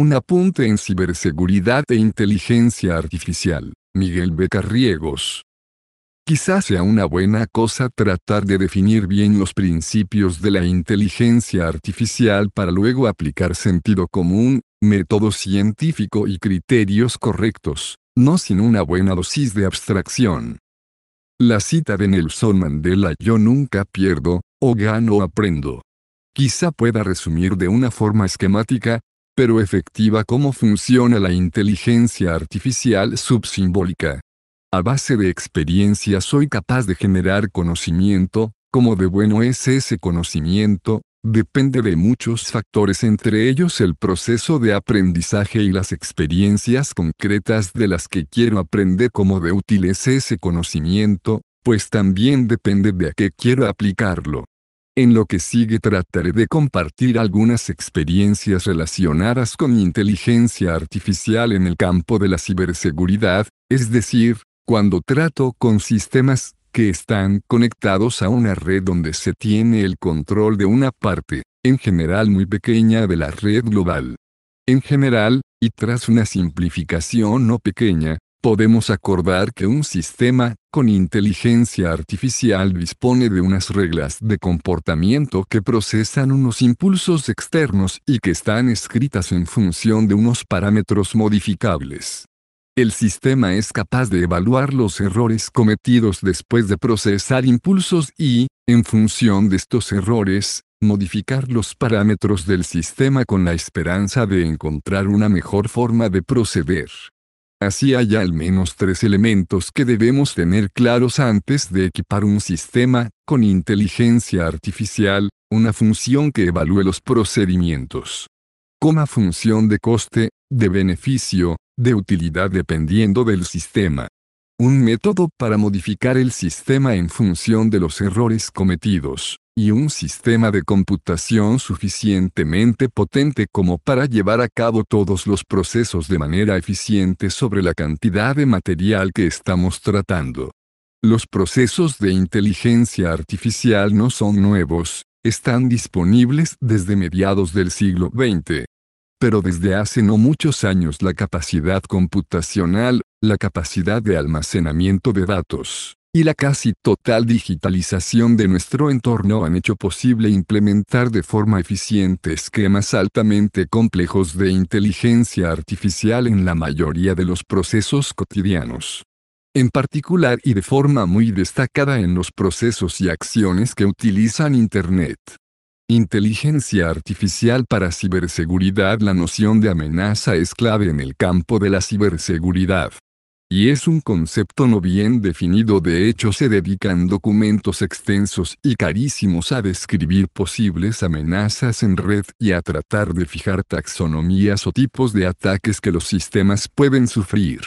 Un apunte en ciberseguridad e inteligencia artificial. Miguel Becarriegos. Quizás sea una buena cosa tratar de definir bien los principios de la inteligencia artificial para luego aplicar sentido común, método científico y criterios correctos, no sin una buena dosis de abstracción. La cita de Nelson Mandela Yo nunca pierdo, o gano o aprendo. Quizá pueda resumir de una forma esquemática, pero efectiva cómo funciona la inteligencia artificial subsimbólica. A base de experiencia soy capaz de generar conocimiento, como de bueno es ese conocimiento, depende de muchos factores entre ellos el proceso de aprendizaje y las experiencias concretas de las que quiero aprender como de útil es ese conocimiento, pues también depende de a qué quiero aplicarlo. En lo que sigue trataré de compartir algunas experiencias relacionadas con inteligencia artificial en el campo de la ciberseguridad, es decir, cuando trato con sistemas que están conectados a una red donde se tiene el control de una parte, en general muy pequeña de la red global. En general, y tras una simplificación no pequeña, podemos acordar que un sistema, con inteligencia artificial dispone de unas reglas de comportamiento que procesan unos impulsos externos y que están escritas en función de unos parámetros modificables. El sistema es capaz de evaluar los errores cometidos después de procesar impulsos y, en función de estos errores, modificar los parámetros del sistema con la esperanza de encontrar una mejor forma de proceder. Así hay al menos tres elementos que debemos tener claros antes de equipar un sistema, con inteligencia artificial, una función que evalúe los procedimientos. Coma función de coste, de beneficio, de utilidad dependiendo del sistema. Un método para modificar el sistema en función de los errores cometidos, y un sistema de computación suficientemente potente como para llevar a cabo todos los procesos de manera eficiente sobre la cantidad de material que estamos tratando. Los procesos de inteligencia artificial no son nuevos, están disponibles desde mediados del siglo XX, pero desde hace no muchos años la capacidad computacional, la capacidad de almacenamiento de datos, y la casi total digitalización de nuestro entorno han hecho posible implementar de forma eficiente esquemas altamente complejos de inteligencia artificial en la mayoría de los procesos cotidianos. En particular y de forma muy destacada en los procesos y acciones que utilizan Internet. Inteligencia artificial para ciberseguridad La noción de amenaza es clave en el campo de la ciberseguridad. Y es un concepto no bien definido de hecho se dedican documentos extensos y carísimos a describir posibles amenazas en red y a tratar de fijar taxonomías o tipos de ataques que los sistemas pueden sufrir.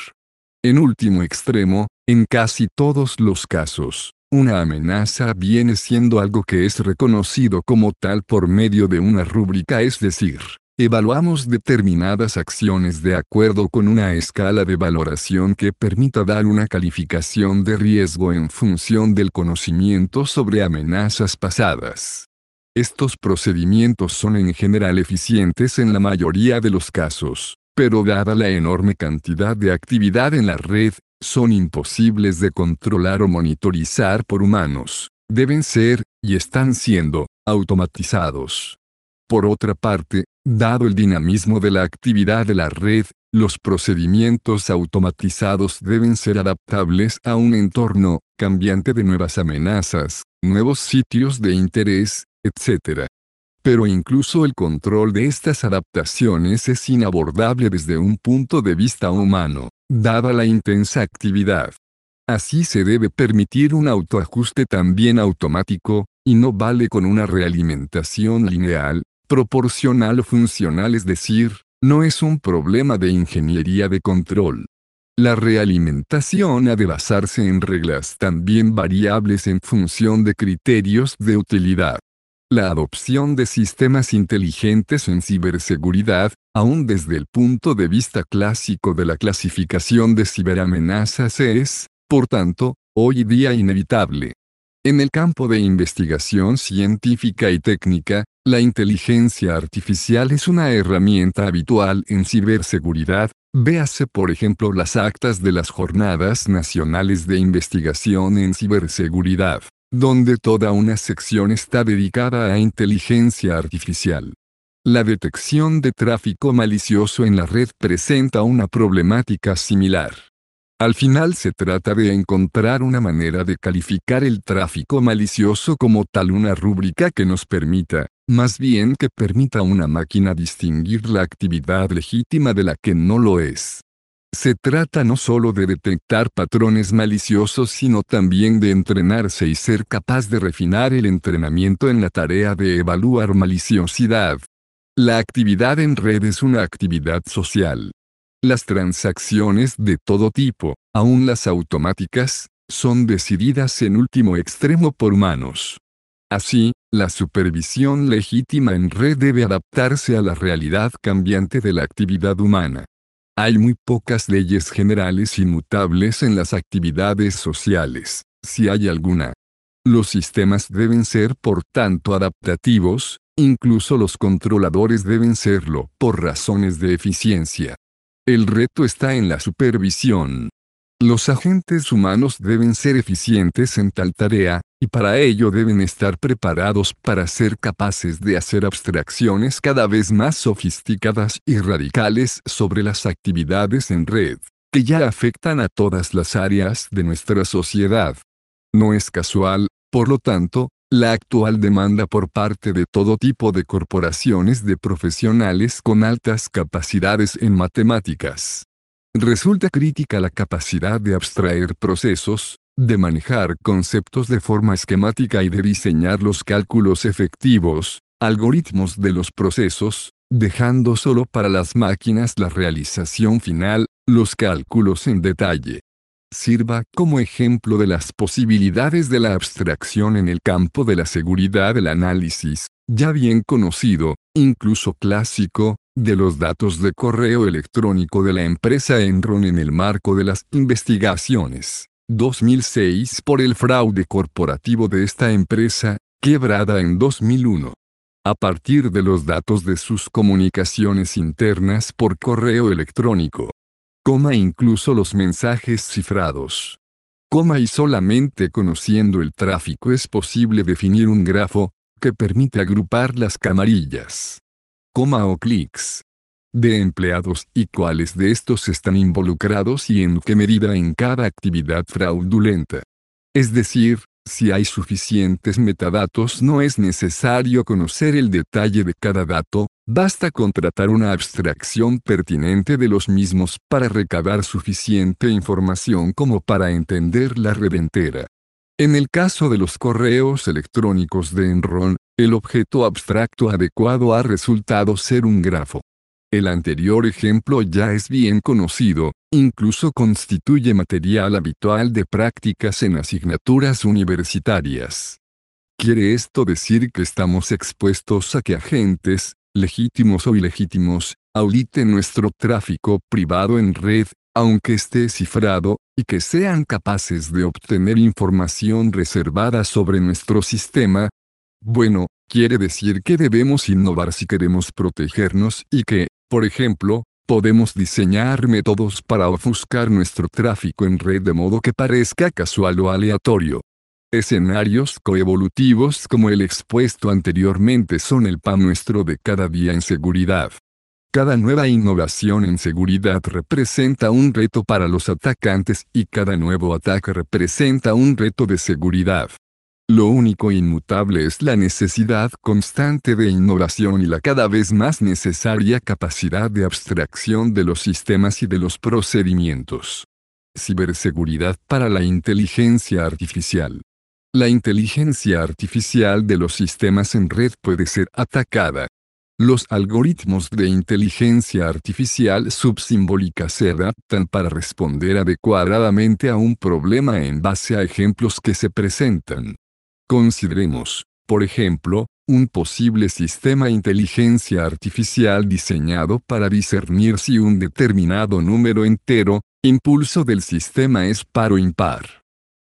En último extremo, en casi todos los casos, una amenaza viene siendo algo que es reconocido como tal por medio de una rúbrica, es decir, evaluamos determinadas acciones de acuerdo con una escala de valoración que permita dar una calificación de riesgo en función del conocimiento sobre amenazas pasadas. Estos procedimientos son en general eficientes en la mayoría de los casos, pero dada la enorme cantidad de actividad en la red, son imposibles de controlar o monitorizar por humanos, deben ser, y están siendo, automatizados. Por otra parte, dado el dinamismo de la actividad de la red, los procedimientos automatizados deben ser adaptables a un entorno cambiante de nuevas amenazas, nuevos sitios de interés, etc. Pero incluso el control de estas adaptaciones es inabordable desde un punto de vista humano dada la intensa actividad. Así se debe permitir un autoajuste también automático, y no vale con una realimentación lineal, proporcional o funcional, es decir, no es un problema de ingeniería de control. La realimentación ha de basarse en reglas también variables en función de criterios de utilidad. La adopción de sistemas inteligentes en ciberseguridad, aún desde el punto de vista clásico de la clasificación de ciberamenazas es, por tanto, hoy día inevitable. En el campo de investigación científica y técnica, La inteligencia artificial es una herramienta habitual en ciberseguridad, véase por ejemplo las actas de las Jornadas Nacionales de Investigación en Ciberseguridad, donde toda una sección está dedicada a inteligencia artificial. La detección de tráfico malicioso en la red presenta una problemática similar. Al final se trata de encontrar una manera de calificar el tráfico malicioso como tal una rúbrica que nos permita, más bien que permita a una máquina distinguir la actividad legítima de la que no lo es. Se trata no solo de detectar patrones maliciosos, sino también de entrenarse y ser capaz de refinar el entrenamiento en la tarea de evaluar maliciosidad. La actividad en red es una actividad social. Las transacciones de todo tipo, aun las automáticas, son decididas en último extremo por humanos. Así, la supervisión legítima en red debe adaptarse a la realidad cambiante de la actividad humana. Hay muy pocas leyes generales inmutables en las actividades sociales, si hay alguna. Los sistemas deben ser por tanto adaptativos, incluso los controladores deben serlo, por razones de eficiencia. El reto está en la supervisión. Los agentes humanos deben ser eficientes en tal tarea, y para ello deben estar preparados para ser capaces de hacer abstracciones cada vez más sofisticadas y radicales sobre las actividades en red, que ya afectan a todas las áreas de nuestra sociedad. No es casual, por lo tanto, la actual demanda por parte de todo tipo de corporaciones de profesionales con altas capacidades en matemáticas. Resulta crítica la capacidad de abstraer procesos, de manejar conceptos de forma esquemática y de diseñar los cálculos efectivos, algoritmos de los procesos, dejando solo para las máquinas la realización final, los cálculos en detalle. Sirva como ejemplo de las posibilidades de la abstracción en el campo de la seguridad del análisis, ya bien conocido, incluso clásico, de los datos de correo electrónico de la empresa Enron en el marco de las investigaciones 2006 por el fraude corporativo de esta empresa, quebrada en 2001. A partir de los datos de sus comunicaciones internas por correo electrónico, coma incluso los mensajes cifrados. Coma y solamente conociendo el tráfico es posible definir un grafo, que permite agrupar las camarillas. Coma o clics. De empleados y cuáles de estos están involucrados y en qué medida en cada actividad fraudulenta. Es decir, si hay suficientes metadatos no es necesario conocer el detalle de cada dato, basta contratar una abstracción pertinente de los mismos para recabar suficiente información como para entender la red entera. En el caso de los correos electrónicos de Enron, el objeto abstracto adecuado ha resultado ser un grafo. El anterior ejemplo ya es bien conocido, incluso constituye material habitual de prácticas en asignaturas universitarias. ¿Quiere esto decir que estamos expuestos a que agentes, legítimos o ilegítimos, auditen nuestro tráfico privado en red, aunque esté cifrado, y que sean capaces de obtener información reservada sobre nuestro sistema? Bueno, quiere decir que debemos innovar si queremos protegernos y que, por ejemplo, podemos diseñar métodos para ofuscar nuestro tráfico en red de modo que parezca casual o aleatorio. Escenarios coevolutivos como el expuesto anteriormente son el pan nuestro de cada día en seguridad. Cada nueva innovación en seguridad representa un reto para los atacantes y cada nuevo ataque representa un reto de seguridad. Lo único inmutable es la necesidad constante de innovación y la cada vez más necesaria capacidad de abstracción de los sistemas y de los procedimientos. Ciberseguridad para la inteligencia artificial. La inteligencia artificial de los sistemas en red puede ser atacada. Los algoritmos de inteligencia artificial subsimbólica se adaptan para responder adecuadamente a un problema en base a ejemplos que se presentan. Consideremos, por ejemplo, un posible sistema inteligencia artificial diseñado para discernir si un determinado número entero, impulso del sistema es par o impar.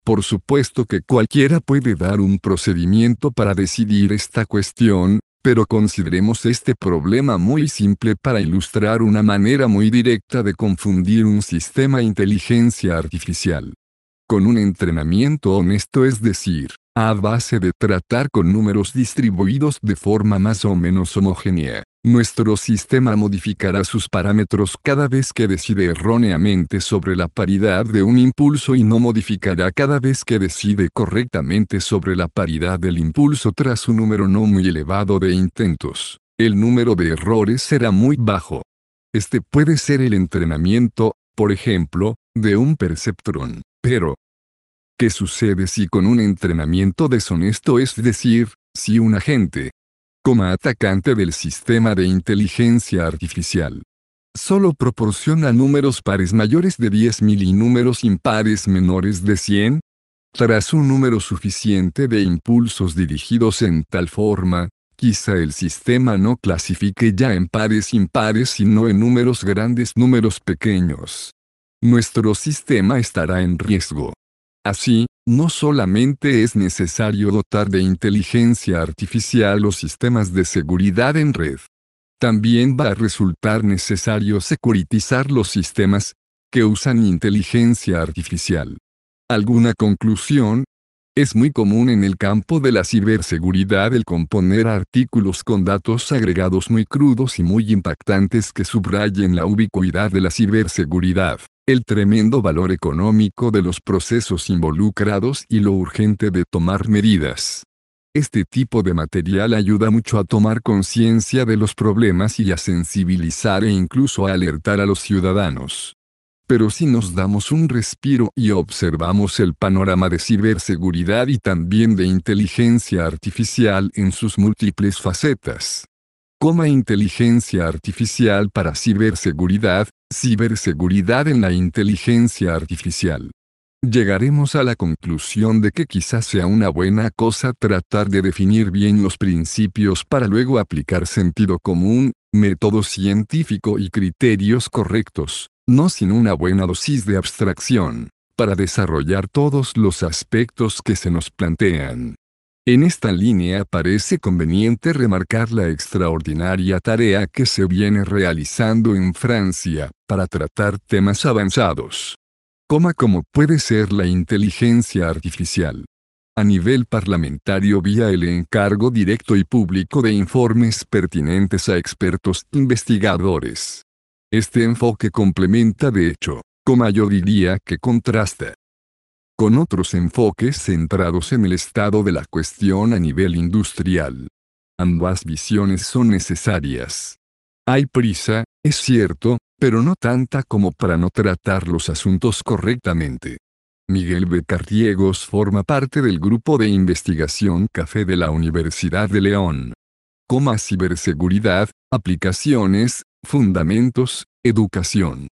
Por supuesto que cualquiera puede dar un procedimiento para decidir esta cuestión, Pero consideremos este problema muy simple para ilustrar una manera muy directa de confundir un sistema inteligencia artificial. Con un entrenamiento honesto es decir, a base de tratar con números distribuidos de forma más o menos homogénea, nuestro sistema modificará sus parámetros cada vez que decide erróneamente sobre la paridad de un impulso y no modificará cada vez que decide correctamente sobre la paridad del impulso tras un número no muy elevado de intentos. El número de errores será muy bajo. Este puede ser el entrenamiento, por ejemplo, de un perceptrón. Pero, ¿qué sucede si con un entrenamiento deshonesto, es decir, si un agente, como atacante del sistema de inteligencia artificial. Solo proporciona números pares mayores de 10.000 y números impares menores de 100. Tras un número suficiente de impulsos dirigidos en tal forma, quizá el sistema no clasifique ya en pares impares sino en números grandes números pequeños. Nuestro sistema estará en riesgo. Así, no solamente es necesario dotar de inteligencia artificial los sistemas de seguridad en red. También va a resultar necesario securitizar los sistemas que usan inteligencia artificial. ¿Alguna conclusión? Es muy común en el campo de la ciberseguridad el componer artículos con datos agregados muy crudos y muy impactantes que subrayen la ubicuidad de la ciberseguridad el tremendo valor económico de los procesos involucrados y lo urgente de tomar medidas. Este tipo de material ayuda mucho a tomar conciencia de los problemas y a sensibilizar e incluso a alertar a los ciudadanos. Pero si nos damos un respiro y observamos el panorama de ciberseguridad y también de inteligencia artificial en sus múltiples facetas, Coma inteligencia artificial para ciberseguridad, ciberseguridad en la inteligencia artificial. Llegaremos a la conclusión de que quizás sea una buena cosa tratar de definir bien los principios para luego aplicar sentido común, método científico y criterios correctos, no sin una buena dosis de abstracción, para desarrollar todos los aspectos que se nos plantean. En esta línea parece conveniente remarcar la extraordinaria tarea que se viene realizando en Francia, para tratar temas avanzados. Coma como puede ser la inteligencia artificial. A nivel parlamentario vía el encargo directo y público de informes pertinentes a expertos investigadores. Este enfoque complementa de hecho, como yo diría que contrasta, con otros enfoques centrados en el estado de la cuestión a nivel industrial. Ambas visiones son necesarias. Hay prisa, es cierto, pero no tanta como para no tratar los asuntos correctamente. Miguel Becarriegos forma parte del grupo de investigación Café de la Universidad de León. Coma ciberseguridad, aplicaciones, fundamentos, educación.